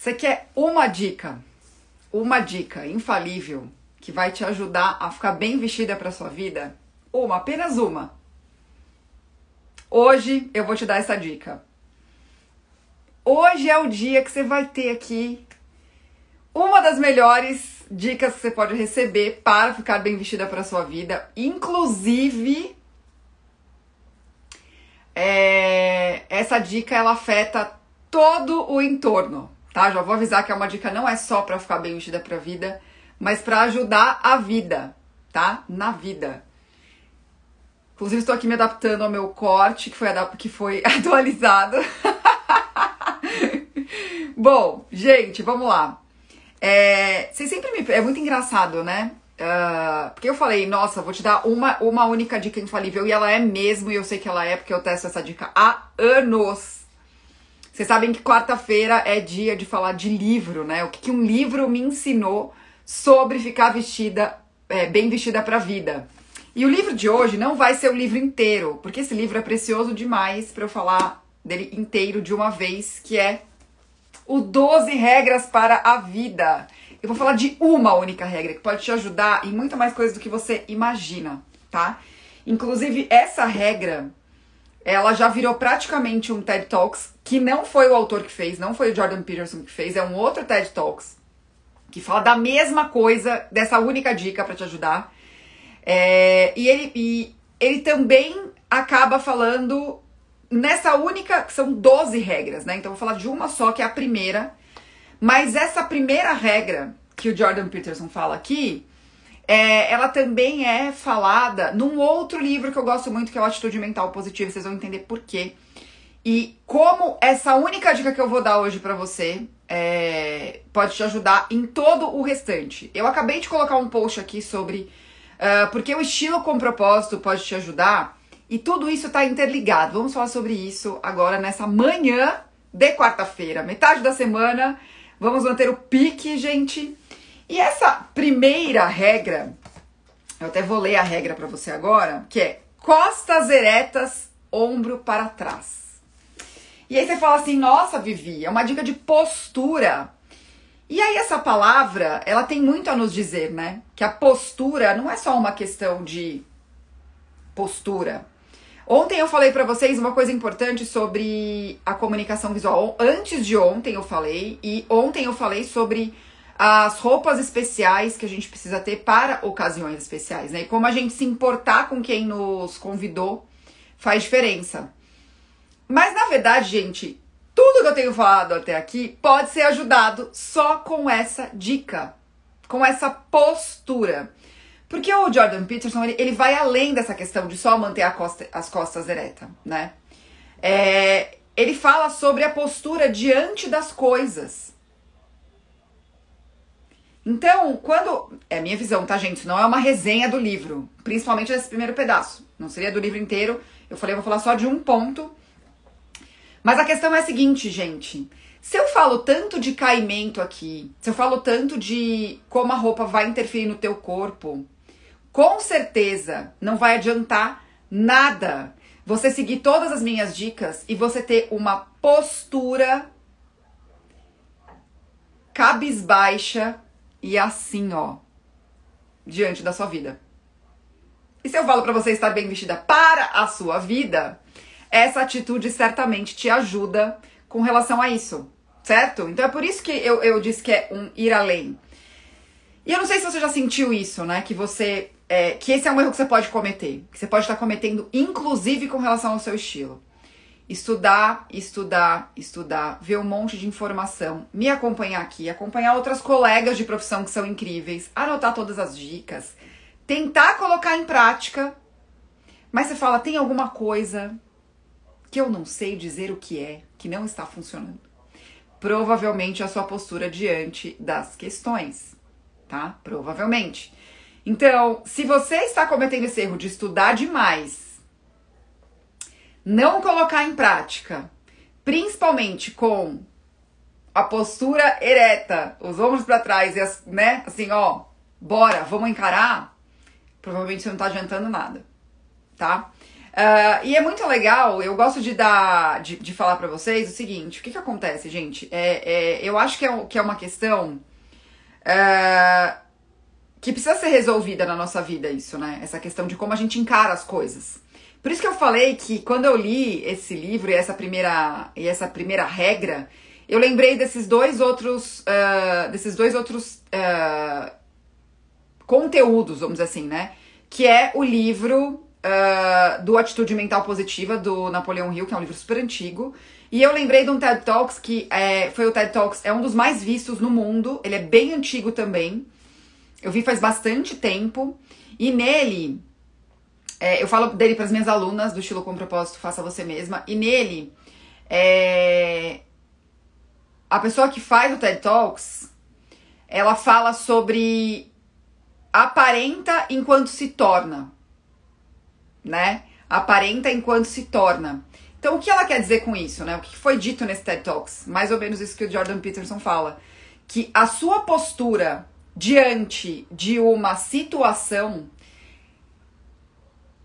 Você quer uma dica, uma dica infalível que vai te ajudar a ficar bem vestida para sua vida? Uma, apenas uma. Hoje eu vou te dar essa dica. Hoje é o dia que você vai ter aqui uma das melhores dicas que você pode receber para ficar bem vestida para sua vida, inclusive é, essa dica ela afeta todo o entorno tá? Já vou avisar que é uma dica não é só para ficar bem vestida para a vida, mas para ajudar a vida, tá? Na vida. Inclusive estou aqui me adaptando ao meu corte que foi que foi atualizado. Bom, gente, vamos lá. É, vocês sempre me é muito engraçado, né? Uh, porque eu falei, nossa, vou te dar uma, uma única dica infalível e ela é mesmo, e eu sei que ela é porque eu testo essa dica há anos. Vocês sabem que quarta-feira é dia de falar de livro, né? O que, que um livro me ensinou sobre ficar vestida, é, bem vestida para a vida. E o livro de hoje não vai ser o livro inteiro, porque esse livro é precioso demais para eu falar dele inteiro de uma vez, que é o 12 regras para a vida. Eu vou falar de uma única regra que pode te ajudar em muito mais coisas do que você imagina, tá? Inclusive essa regra ela já virou praticamente um TED Talks, que não foi o autor que fez, não foi o Jordan Peterson que fez, é um outro TED Talks, que fala da mesma coisa, dessa única dica para te ajudar. É, e, ele, e ele também acaba falando nessa única, que são 12 regras, né? Então eu vou falar de uma só, que é a primeira. Mas essa primeira regra que o Jordan Peterson fala aqui, é, ela também é falada num outro livro que eu gosto muito, que é o Atitude Mental Positiva, vocês vão entender por quê. E como essa única dica que eu vou dar hoje para você é, pode te ajudar em todo o restante. Eu acabei de colocar um post aqui sobre uh, porque o estilo com propósito pode te ajudar e tudo isso está interligado. Vamos falar sobre isso agora nessa manhã de quarta-feira, metade da semana. Vamos manter o pique, gente. E essa primeira regra, eu até vou ler a regra para você agora, que é costas eretas, ombro para trás. E aí você fala assim: "Nossa, Vivi, é uma dica de postura". E aí essa palavra, ela tem muito a nos dizer, né? Que a postura não é só uma questão de postura. Ontem eu falei para vocês uma coisa importante sobre a comunicação visual. Antes de ontem eu falei e ontem eu falei sobre as roupas especiais que a gente precisa ter para ocasiões especiais, né? E como a gente se importar com quem nos convidou faz diferença. Mas na verdade, gente, tudo que eu tenho falado até aqui pode ser ajudado só com essa dica, com essa postura. Porque o Jordan Peterson, ele, ele vai além dessa questão de só manter costa, as costas eretas, né? É, ele fala sobre a postura diante das coisas. Então, quando. É a minha visão, tá, gente? Isso não é uma resenha do livro. Principalmente desse primeiro pedaço. Não seria do livro inteiro. Eu falei, eu vou falar só de um ponto. Mas a questão é a seguinte, gente. Se eu falo tanto de caimento aqui, se eu falo tanto de como a roupa vai interferir no teu corpo, com certeza não vai adiantar nada você seguir todas as minhas dicas e você ter uma postura cabisbaixa e assim, ó, diante da sua vida. E se eu falo para você estar bem vestida para a sua vida, essa atitude certamente te ajuda com relação a isso, certo? Então é por isso que eu, eu disse que é um ir além. E eu não sei se você já sentiu isso, né? Que você. É, que esse é um erro que você pode cometer. Que você pode estar cometendo, inclusive com relação ao seu estilo estudar, estudar, estudar, ver um monte de informação, me acompanhar aqui, acompanhar outras colegas de profissão que são incríveis, anotar todas as dicas, tentar colocar em prática. Mas você fala, tem alguma coisa que eu não sei dizer o que é, que não está funcionando. Provavelmente a sua postura diante das questões, tá? Provavelmente. Então, se você está cometendo esse erro de estudar demais, não colocar em prática, principalmente com a postura ereta, os ombros para trás e as, né, assim, ó, bora, vamos encarar, provavelmente você não tá adiantando nada, tá? Uh, e é muito legal, eu gosto de dar, de, de falar para vocês o seguinte: o que, que acontece, gente? É, é eu acho que é, que é uma questão uh, que precisa ser resolvida na nossa vida, isso, né? Essa questão de como a gente encara as coisas. Por isso que eu falei que quando eu li esse livro e essa primeira, e essa primeira regra, eu lembrei desses dois outros, uh, desses dois outros conteúdos, vamos dizer assim, né? Que é o livro uh, do Atitude Mental Positiva, do Napoleão Hill, que é um livro super antigo. E eu lembrei de um TED Talks que é, foi o TED Talks, é um dos mais vistos no mundo, ele é bem antigo também. Eu vi faz bastante tempo. E nele, é, eu falo dele para as minhas alunas do estilo com propósito, faça você mesma. E nele, é, a pessoa que faz o TED Talks, ela fala sobre aparenta enquanto se torna né? Aparenta enquanto se torna. Então, o que ela quer dizer com isso, né? O que foi dito nesse TED Talks? Mais ou menos isso que o Jordan Peterson fala. Que a sua postura diante de uma situação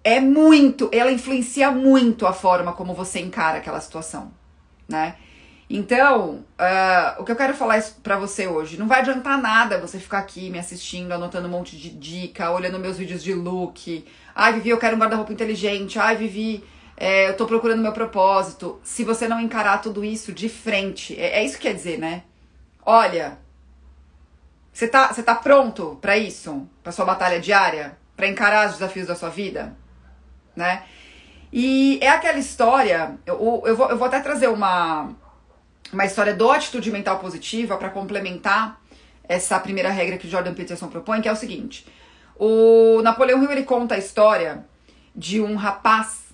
é muito, ela influencia muito a forma como você encara aquela situação, né? Então, uh, o que eu quero falar para você hoje, não vai adiantar nada você ficar aqui me assistindo, anotando um monte de dica, olhando meus vídeos de look, Ai, Vivi, eu quero um guarda-roupa inteligente. Ai, Vivi, é, eu tô procurando meu propósito. Se você não encarar tudo isso de frente, é, é isso que quer dizer, né? Olha, você tá, tá pronto para isso? Pra sua batalha diária? para encarar os desafios da sua vida? Né? E é aquela história, eu, eu, vou, eu vou até trazer uma, uma história do atitude mental positiva para complementar essa primeira regra que Jordan Peterson propõe, que é o seguinte: o Napoleão Hill ele conta a história de um rapaz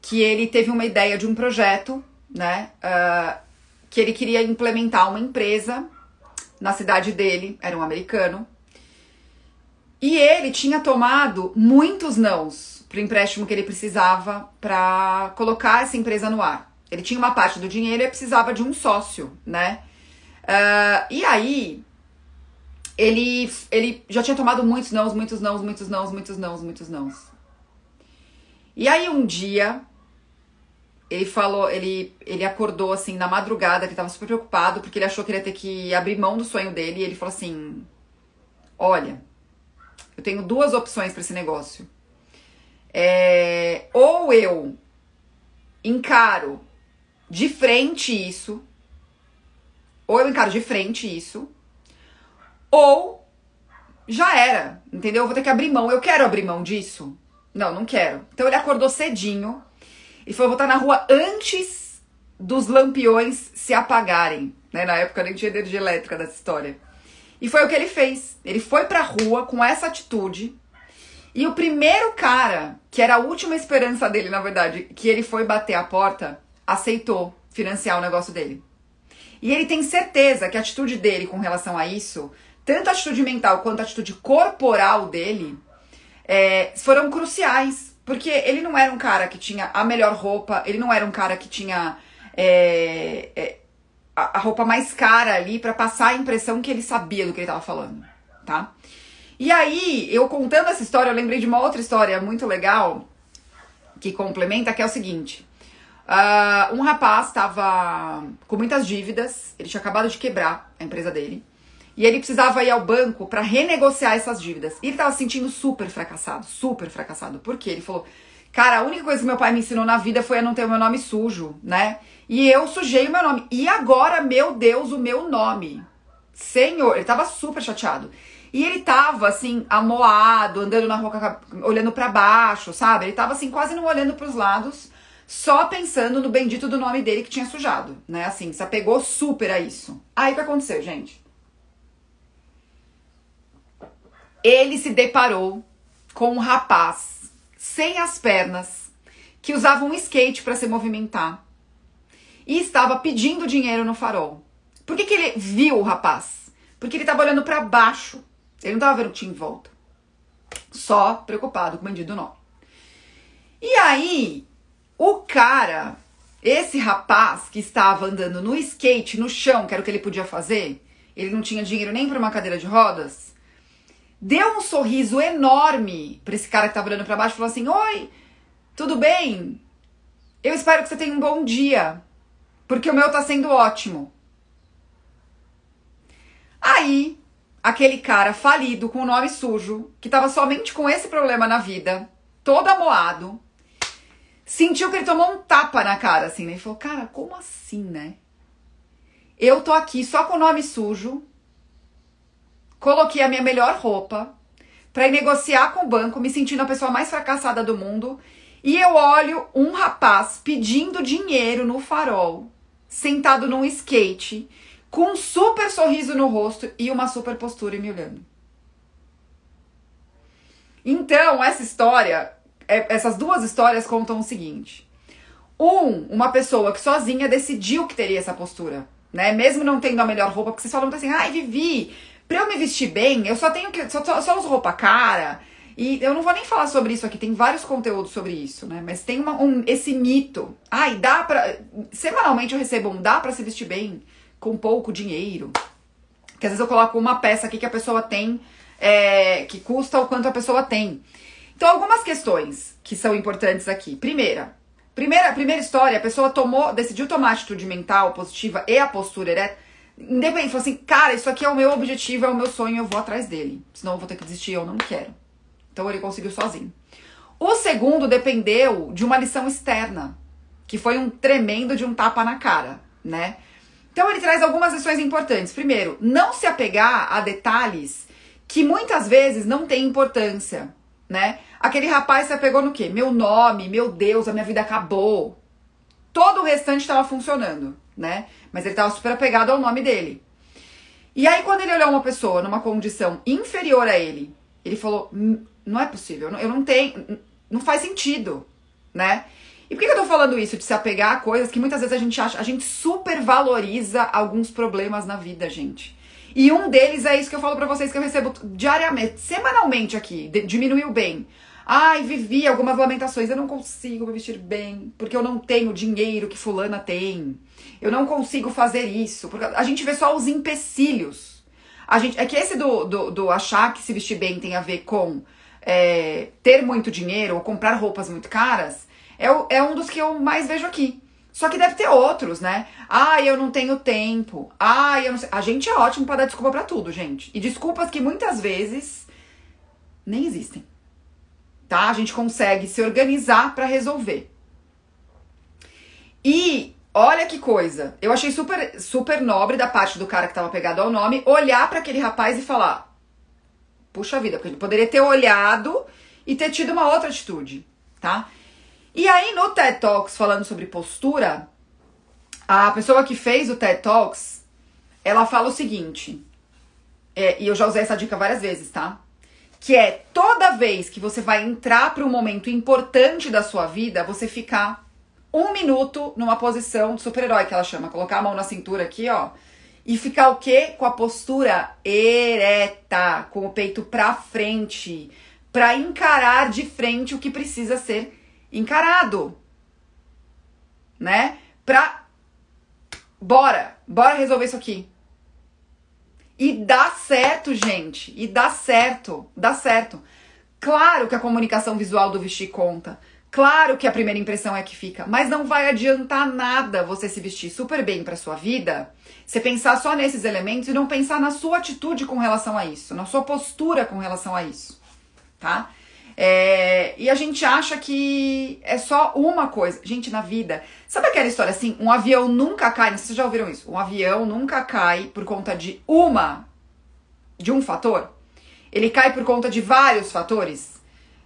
que ele teve uma ideia de um projeto, né? Uh, que ele queria implementar uma empresa na cidade dele, era um americano. E ele tinha tomado muitos nãos para o empréstimo que ele precisava para colocar essa empresa no ar. Ele tinha uma parte do dinheiro e precisava de um sócio, né? Uh, e aí ele, ele já tinha tomado muitos nãos, muitos nãos, muitos nãos, muitos nãos, muitos nãos. E aí um dia ele falou, ele, ele acordou assim na madrugada, que tava super preocupado, porque ele achou que ele ia ter que abrir mão do sonho dele, e ele falou assim: Olha, eu tenho duas opções para esse negócio. É, ou eu encaro de frente isso, ou eu encaro de frente isso, ou já era, entendeu? Eu vou ter que abrir mão. Eu quero abrir mão disso? Não, não quero. Então ele acordou cedinho e foi voltar na rua antes dos lampiões se apagarem. Né? Na época nem tinha energia elétrica dessa história. E foi o que ele fez. Ele foi pra rua com essa atitude. E o primeiro cara, que era a última esperança dele, na verdade, que ele foi bater a porta, aceitou financiar o negócio dele. E ele tem certeza que a atitude dele com relação a isso tanto a atitude mental quanto a atitude corporal dele é, foram cruciais. Porque ele não era um cara que tinha a melhor roupa, ele não era um cara que tinha é, é, a, a, roupa mais cara ali para passar a impressão que ele sabia do que ele tava falando, tá? E aí, eu contando essa história, eu lembrei de uma outra história muito legal que complementa, que é o seguinte. Uh, um rapaz estava com muitas dívidas, ele tinha acabado de quebrar a empresa dele. E ele precisava ir ao banco para renegociar essas dívidas. E ele tava se sentindo super fracassado, super fracassado. Por quê? Ele falou: Cara, a única coisa que meu pai me ensinou na vida foi a não ter o meu nome sujo, né? E eu sujei o meu nome. E agora, meu Deus, o meu nome. Senhor, ele tava super chateado. E ele tava assim, amoado, andando na rua, olhando para baixo, sabe? Ele tava assim, quase não olhando para os lados, só pensando no bendito do nome dele que tinha sujado, né? Assim, se apegou super a isso. Aí o que aconteceu, gente? ele se deparou com um rapaz sem as pernas que usava um skate para se movimentar e estava pedindo dinheiro no farol. Por que, que ele viu o rapaz? Porque ele estava olhando para baixo. Ele não estava vendo o que tinha em volta. Só preocupado com o bandido nome. E aí, o cara, esse rapaz que estava andando no skate, no chão, que era o que ele podia fazer, ele não tinha dinheiro nem para uma cadeira de rodas, deu um sorriso enorme para esse cara que tava olhando para baixo e falou assim: Oi, Tudo bem? Eu espero que você tenha um bom dia, porque o meu tá sendo ótimo. Aí, aquele cara falido com o nome sujo, que tava somente com esse problema na vida, todo amoado, sentiu que ele tomou um tapa na cara, assim, né? E falou, cara, como assim, né? Eu tô aqui só com o nome sujo, coloquei a minha melhor roupa para negociar com o banco, me sentindo a pessoa mais fracassada do mundo, e eu olho um rapaz pedindo dinheiro no farol, sentado num skate, com um super sorriso no rosto e uma super postura me olhando. Então, essa história, é, essas duas histórias contam o seguinte: um, uma pessoa que sozinha decidiu que teria essa postura, né? Mesmo não tendo a melhor roupa, porque vocês falam assim, ai, Vivi, pra eu me vestir bem, eu só tenho que. Só, só, só uso roupa cara. E eu não vou nem falar sobre isso aqui, tem vários conteúdos sobre isso, né? Mas tem uma, um, esse mito. Ai, dá pra. Semanalmente eu recebo um dá pra se vestir bem com pouco dinheiro. Que às vezes eu coloco uma peça aqui que a pessoa tem, é, que custa o quanto a pessoa tem. Então, algumas questões que são importantes aqui. Primeira, primeira, primeira história, a pessoa tomou, decidiu tomar atitude mental positiva e a postura ereta. Independente, falou assim, cara, isso aqui é o meu objetivo, é o meu sonho, eu vou atrás dele. Senão eu vou ter que desistir, eu não quero. Então ele conseguiu sozinho. O segundo dependeu de uma lição externa, que foi um tremendo de um tapa na cara, né? Então ele traz algumas lições importantes. Primeiro, não se apegar a detalhes que muitas vezes não têm importância, né? Aquele rapaz se apegou no quê? Meu nome, meu Deus, a minha vida acabou. Todo o restante estava funcionando, né? Mas ele estava super apegado ao nome dele. E aí, quando ele olhou uma pessoa numa condição inferior a ele, ele falou: não é possível, eu não tenho, não faz sentido, né? E por que eu tô falando isso de se apegar a coisas que muitas vezes a gente acha, a gente supervaloriza alguns problemas na vida, gente. E um deles é isso que eu falo para vocês que eu recebo diariamente, semanalmente aqui, de, diminuiu bem. Ai, vivi algumas lamentações, eu não consigo me vestir bem, porque eu não tenho dinheiro que fulana tem. Eu não consigo fazer isso, porque a gente vê só os empecilhos. A gente, é que esse do, do, do achar que se vestir bem tem a ver com é, ter muito dinheiro ou comprar roupas muito caras, é, é um dos que eu mais vejo aqui. Só que deve ter outros, né? Ah, eu não tenho tempo. Ah, eu não sei. A gente é ótimo para dar desculpa para tudo, gente. E desculpas que muitas vezes nem existem. Tá? A gente consegue se organizar para resolver. E olha que coisa. Eu achei super super nobre da parte do cara que tava pegado ao nome olhar para aquele rapaz e falar: Puxa vida, porque ele poderia ter olhado e ter tido uma outra atitude, tá? E aí no TED Talks, falando sobre postura, a pessoa que fez o TED Talks, ela fala o seguinte, é, e eu já usei essa dica várias vezes, tá? Que é toda vez que você vai entrar para um momento importante da sua vida, você ficar um minuto numa posição de super-herói, que ela chama, colocar a mão na cintura aqui, ó, e ficar o quê? Com a postura ereta, com o peito pra frente, para encarar de frente o que precisa ser encarado. Né? Pra bora, bora resolver isso aqui. E dá certo, gente. E dá certo, dá certo. Claro que a comunicação visual do vestir conta. Claro que a primeira impressão é que fica, mas não vai adiantar nada você se vestir super bem para sua vida, você pensar só nesses elementos e não pensar na sua atitude com relação a isso, na sua postura com relação a isso, tá? É, e a gente acha que é só uma coisa. Gente, na vida, sabe aquela história assim? Um avião nunca cai, vocês já ouviram isso. Um avião nunca cai por conta de uma, de um fator. Ele cai por conta de vários fatores.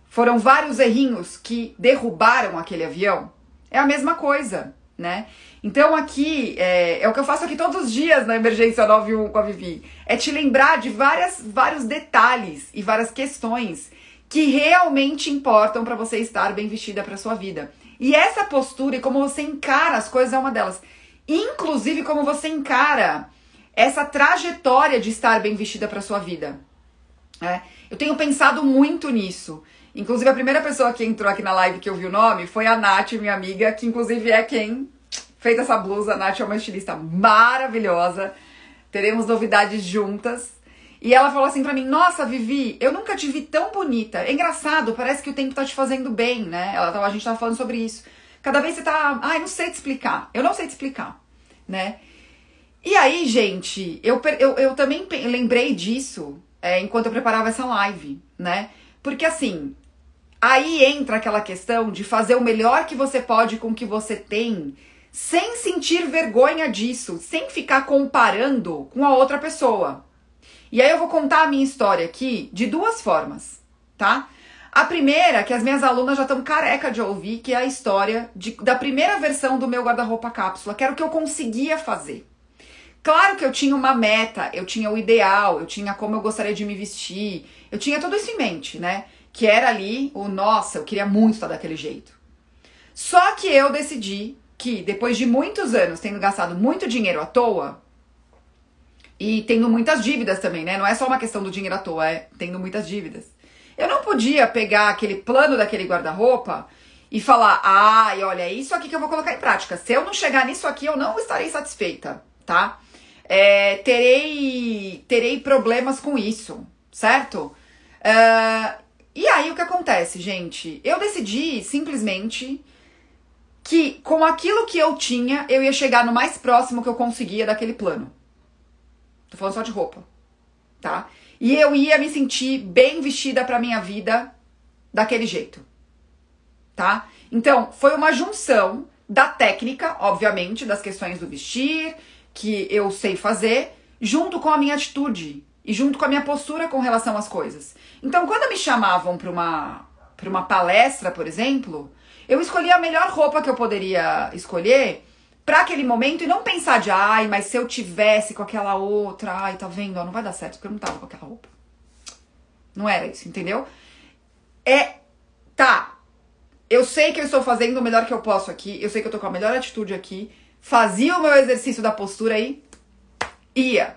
Foram vários errinhos que derrubaram aquele avião. É a mesma coisa, né? Então aqui, é, é, o que eu faço aqui todos os dias na Emergência 91 com a Vivi. É te lembrar de várias, vários detalhes e várias questões que realmente importam para você estar bem vestida para sua vida. E essa postura e como você encara as coisas é uma delas. Inclusive como você encara essa trajetória de estar bem vestida para sua vida. É, eu tenho pensado muito nisso. Inclusive, a primeira pessoa que entrou aqui na live que eu vi o nome foi a Nath, minha amiga, que inclusive é quem fez essa blusa. A Nath é uma estilista maravilhosa. Teremos novidades juntas. E ela falou assim pra mim: Nossa, Vivi, eu nunca te vi tão bonita. É engraçado, parece que o tempo tá te fazendo bem, né? Ela, a gente tava falando sobre isso. Cada vez você tá. Ai, não sei te explicar. Eu não sei te explicar, né? E aí, gente, eu, eu, eu também lembrei disso é, enquanto eu preparava essa live, né? Porque assim, aí entra aquela questão de fazer o melhor que você pode com o que você tem, sem sentir vergonha disso, sem ficar comparando com a outra pessoa. E aí eu vou contar a minha história aqui de duas formas, tá? A primeira, que as minhas alunas já estão careca de ouvir, que é a história de, da primeira versão do meu guarda-roupa cápsula, que era o que eu conseguia fazer. Claro que eu tinha uma meta, eu tinha o ideal, eu tinha como eu gostaria de me vestir, eu tinha tudo isso em mente, né? Que era ali o nossa, eu queria muito estar daquele jeito. Só que eu decidi que depois de muitos anos tendo gastado muito dinheiro à toa, e tendo muitas dívidas também, né? Não é só uma questão do dinheiro à toa, é tendo muitas dívidas. Eu não podia pegar aquele plano daquele guarda-roupa e falar, ai, olha, é isso aqui que eu vou colocar em prática. Se eu não chegar nisso aqui, eu não estarei satisfeita, tá? É, terei, terei problemas com isso, certo? Uh, e aí o que acontece, gente? Eu decidi simplesmente que com aquilo que eu tinha, eu ia chegar no mais próximo que eu conseguia daquele plano. Tô falando só de roupa, tá? E eu ia me sentir bem vestida pra minha vida daquele jeito, tá? Então, foi uma junção da técnica, obviamente, das questões do vestir, que eu sei fazer, junto com a minha atitude e junto com a minha postura com relação às coisas. Então, quando me chamavam para uma, pra uma palestra, por exemplo, eu escolhia a melhor roupa que eu poderia escolher para aquele momento e não pensar de, ai, mas se eu tivesse com aquela outra, ai, tá vendo? Não vai dar certo porque eu não tava com aquela roupa. Não era isso, entendeu? É, tá. Eu sei que eu estou fazendo o melhor que eu posso aqui, eu sei que eu tô com a melhor atitude aqui, fazia o meu exercício da postura aí, ia,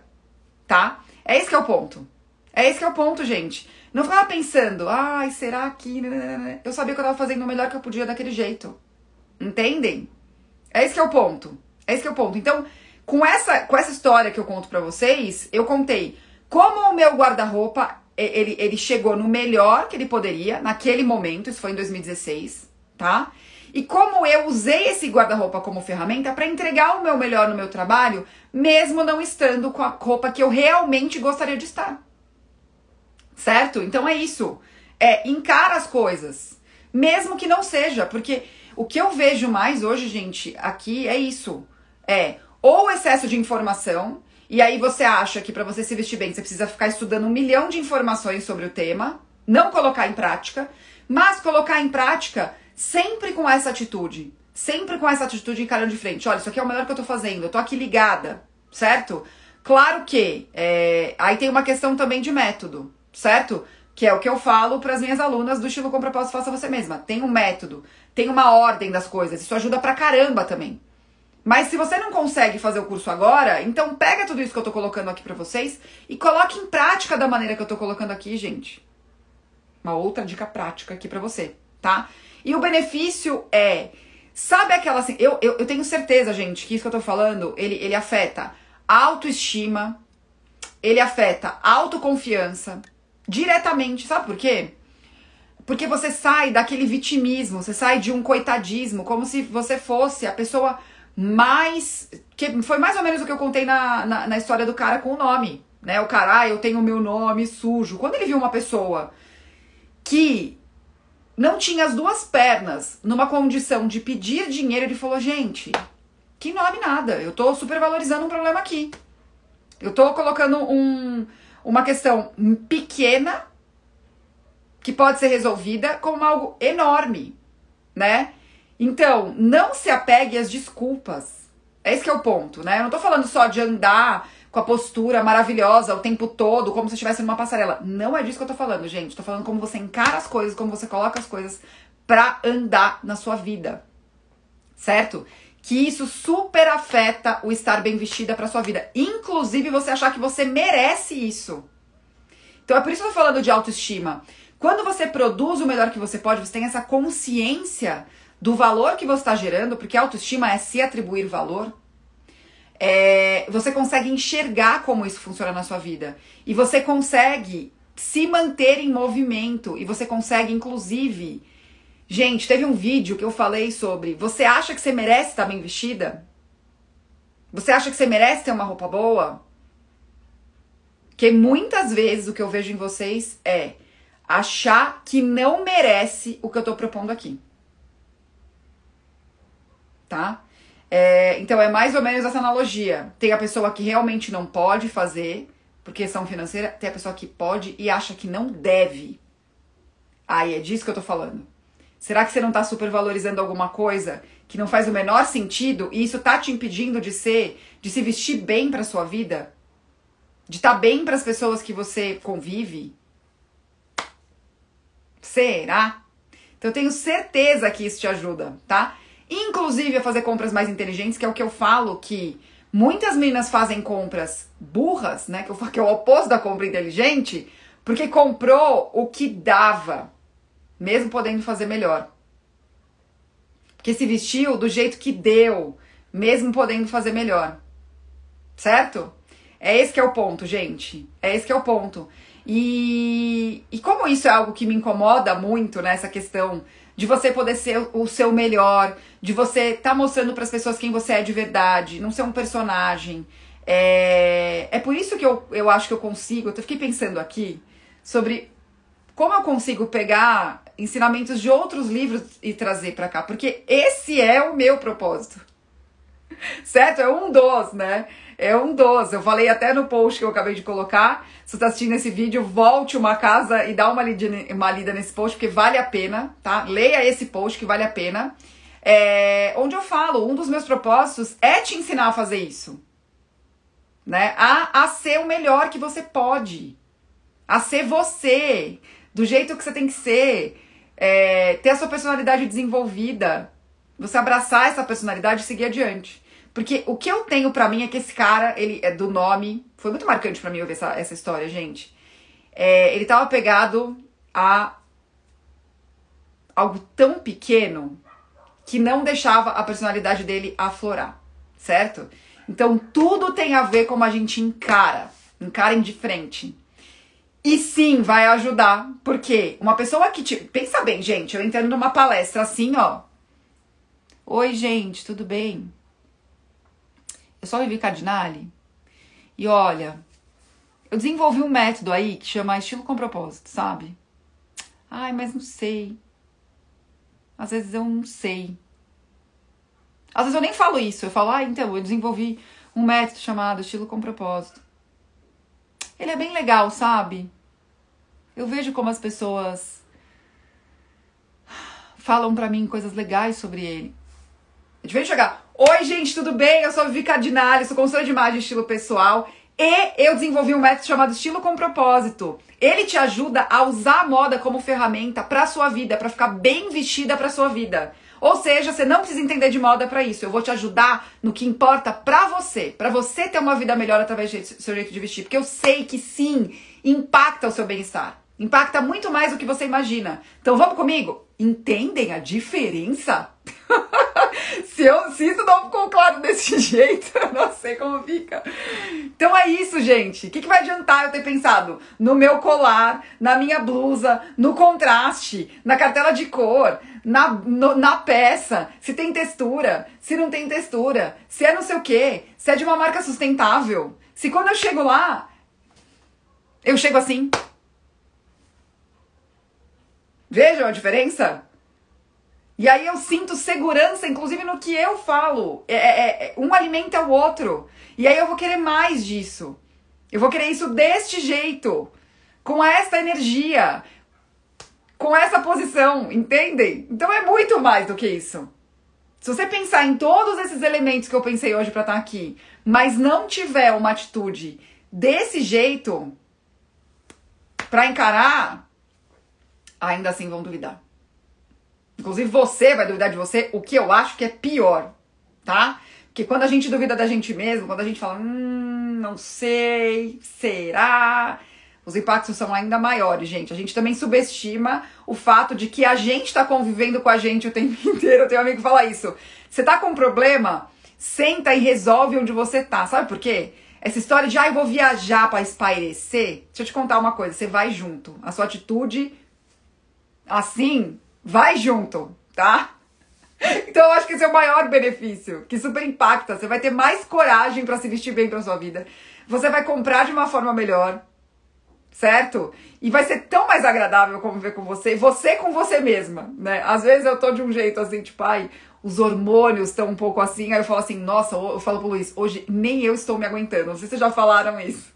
tá? É esse que é o ponto. É esse que é o ponto, gente. Não ficava pensando, ai, será que. Eu sabia que eu tava fazendo o melhor que eu podia daquele jeito. Entendem? É esse que é o ponto. É esse que é o ponto. Então, com essa, com essa história que eu conto para vocês, eu contei como o meu guarda-roupa, ele, ele chegou no melhor que ele poderia, naquele momento, isso foi em 2016, tá? E como eu usei esse guarda-roupa como ferramenta para entregar o meu melhor no meu trabalho, mesmo não estando com a roupa que eu realmente gostaria de estar. Certo? Então é isso. É encara as coisas, mesmo que não seja, porque o que eu vejo mais hoje, gente, aqui é isso. É ou excesso de informação, e aí você acha que para você se vestir bem, você precisa ficar estudando um milhão de informações sobre o tema, não colocar em prática, mas colocar em prática sempre com essa atitude. Sempre com essa atitude encarando de frente. Olha, isso aqui é o melhor que eu tô fazendo, eu tô aqui ligada, certo? Claro que é, aí tem uma questão também de método, certo? Que é o que eu falo para as minhas alunas do estilo com propósito faça você mesma. Tem um método, tem uma ordem das coisas. Isso ajuda pra caramba também. Mas se você não consegue fazer o curso agora, então pega tudo isso que eu tô colocando aqui para vocês e coloque em prática da maneira que eu tô colocando aqui, gente. Uma outra dica prática aqui para você, tá? E o benefício é, sabe aquela assim, eu, eu, eu tenho certeza, gente, que isso que eu tô falando, ele, ele afeta autoestima, ele afeta autoconfiança, diretamente. Sabe por quê? Porque você sai daquele vitimismo, você sai de um coitadismo, como se você fosse a pessoa mais. que Foi mais ou menos o que eu contei na, na, na história do cara com o nome. Né? O cara, ah, eu tenho o meu nome sujo. Quando ele viu uma pessoa que não tinha as duas pernas numa condição de pedir dinheiro, ele falou: gente, que nome nada, eu tô supervalorizando um problema aqui. Eu tô colocando um, uma questão pequena que pode ser resolvida como algo enorme, né? Então, não se apegue às desculpas. É esse que é o ponto, né? Eu não tô falando só de andar com a postura maravilhosa o tempo todo, como se estivesse numa passarela. Não é disso que eu tô falando, gente. Tô falando como você encara as coisas, como você coloca as coisas pra andar na sua vida. Certo? Que isso super afeta o estar bem vestida para sua vida. Inclusive você achar que você merece isso. Então é por isso que eu tô falando de autoestima. Quando você produz o melhor que você pode, você tem essa consciência do valor que você está gerando, porque autoestima é se atribuir valor. é, você consegue enxergar como isso funciona na sua vida. E você consegue se manter em movimento. E você consegue, inclusive. Gente, teve um vídeo que eu falei sobre. Você acha que você merece estar bem vestida? Você acha que você merece ter uma roupa boa? Que muitas vezes o que eu vejo em vocês é achar que não merece o que eu tô propondo aqui. Tá? É, então é mais ou menos essa analogia. Tem a pessoa que realmente não pode fazer por questão financeira, tem a pessoa que pode e acha que não deve. Aí é disso que eu tô falando. Será que você não tá supervalorizando alguma coisa que não faz o menor sentido e isso tá te impedindo de ser, de se vestir bem para sua vida? De estar tá bem para as pessoas que você convive? Será? Então eu tenho certeza que isso te ajuda, tá? inclusive a fazer compras mais inteligentes, que é o que eu falo que muitas meninas fazem compras burras, né? Que, eu que é o oposto da compra inteligente, porque comprou o que dava, mesmo podendo fazer melhor. Porque se vestiu do jeito que deu, mesmo podendo fazer melhor. Certo? É esse que é o ponto, gente. É esse que é o ponto. E, e como isso é algo que me incomoda muito nessa né, questão de você poder ser o seu melhor, de você estar tá mostrando para as pessoas quem você é de verdade, não ser um personagem. É, é por isso que eu, eu acho que eu consigo. Eu fiquei pensando aqui sobre como eu consigo pegar ensinamentos de outros livros e trazer para cá, porque esse é o meu propósito. Certo? É um dos, né? É um dos. Eu falei até no post que eu acabei de colocar. Se você está assistindo esse vídeo, volte uma casa e dá uma lida, uma lida nesse post, porque vale a pena, tá? Leia esse post que vale a pena. É, onde eu falo, um dos meus propósitos é te ensinar a fazer isso. Né? A, a ser o melhor que você pode. A ser você. Do jeito que você tem que ser. É, ter a sua personalidade desenvolvida. Você abraçar essa personalidade e seguir adiante. Porque o que eu tenho para mim é que esse cara, ele é do nome. Foi muito marcante para mim ouvir essa, essa história, gente. É, ele tava pegado a algo tão pequeno que não deixava a personalidade dele aflorar, certo? Então tudo tem a ver com como a gente encara, encara de frente. E sim, vai ajudar, porque uma pessoa que te. Pensa bem, gente, eu entrando numa palestra assim, ó. Oi, gente, tudo bem? Eu sou a Vivi Cardinale. E olha, eu desenvolvi um método aí que chama estilo com propósito, sabe? Ai, mas não sei. Às vezes eu não sei. Às vezes eu nem falo isso. Eu falo, ah, então, eu desenvolvi um método chamado estilo com propósito. Ele é bem legal, sabe? Eu vejo como as pessoas falam para mim coisas legais sobre ele. Gente vem chegar, Oi, gente, tudo bem? Eu sou a Vivi sou consultora de imagem e estilo pessoal e eu desenvolvi um método chamado Estilo com Propósito. Ele te ajuda a usar a moda como ferramenta para sua vida, para ficar bem vestida para sua vida. Ou seja, você não precisa entender de moda para isso. Eu vou te ajudar no que importa para você, para você ter uma vida melhor através do seu jeito de vestir, porque eu sei que sim, impacta o seu bem-estar. Impacta muito mais do que você imagina. Então vamos comigo? Entendem a diferença? se, eu, se isso não ficou claro desse jeito, eu não sei como fica. Então é isso, gente. O que, que vai adiantar eu ter pensado no meu colar, na minha blusa, no contraste, na cartela de cor, na, no, na peça, se tem textura, se não tem textura, se é não sei o que, se é de uma marca sustentável. Se quando eu chego lá, eu chego assim. Vejam a diferença? E aí eu sinto segurança, inclusive no que eu falo. É, é, é, um alimenta o outro. E aí eu vou querer mais disso. Eu vou querer isso deste jeito. Com esta energia. Com essa posição, entendem? Então é muito mais do que isso. Se você pensar em todos esses elementos que eu pensei hoje para estar tá aqui, mas não tiver uma atitude desse jeito para encarar, ainda assim vão duvidar. Inclusive você vai duvidar de você, o que eu acho que é pior, tá? Porque quando a gente duvida da gente mesmo, quando a gente fala, hum, não sei, será? Os impactos são ainda maiores, gente. A gente também subestima o fato de que a gente tá convivendo com a gente o tempo inteiro. Eu tenho um amigo que fala isso. Você tá com um problema, Senta e resolve onde você tá. Sabe por quê? Essa história de, ah, eu vou viajar para espairecer. Deixa eu te contar uma coisa, você vai junto. A sua atitude, assim, vai junto, tá? Então eu acho que esse é o maior benefício, que super impacta. Você vai ter mais coragem para se vestir bem para sua vida. Você vai comprar de uma forma melhor, certo? E vai ser tão mais agradável conviver com você, você com você mesma, né? Às vezes eu tô de um jeito assim, tipo, ai, os hormônios estão um pouco assim, aí eu falo assim, nossa, eu falo pro Luiz, hoje nem eu estou me aguentando. Não sei se vocês já falaram isso.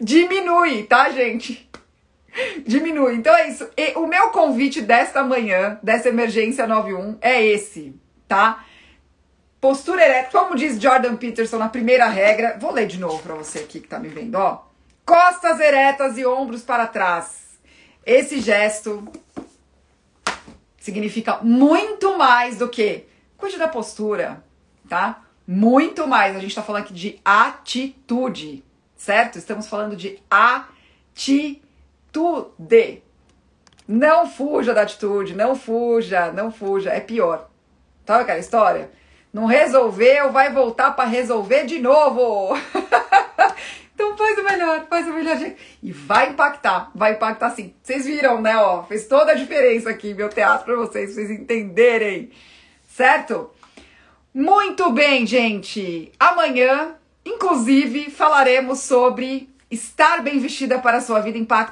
Diminui, tá, gente? Diminui. Então é isso. E o meu convite desta manhã, dessa emergência 91, é esse, tá? Postura ereta, como diz Jordan Peterson na primeira regra. Vou ler de novo para você aqui que tá me vendo, ó. Costas eretas e ombros para trás. Esse gesto significa muito mais do que cuide da postura, tá? Muito mais. A gente tá falando aqui de atitude, certo? Estamos falando de atitude. Não fuja da atitude, não fuja, não fuja, é pior. Tá aquela história? Não resolveu, vai voltar para resolver de novo. Então faz o melhor, faz o melhor jeito. E vai impactar, vai impactar sim. Vocês viram, né? Ó, fez toda a diferença aqui, meu teatro, pra vocês, vocês entenderem. Certo? Muito bem, gente. Amanhã, inclusive, falaremos sobre estar bem vestida para a sua vida impacta.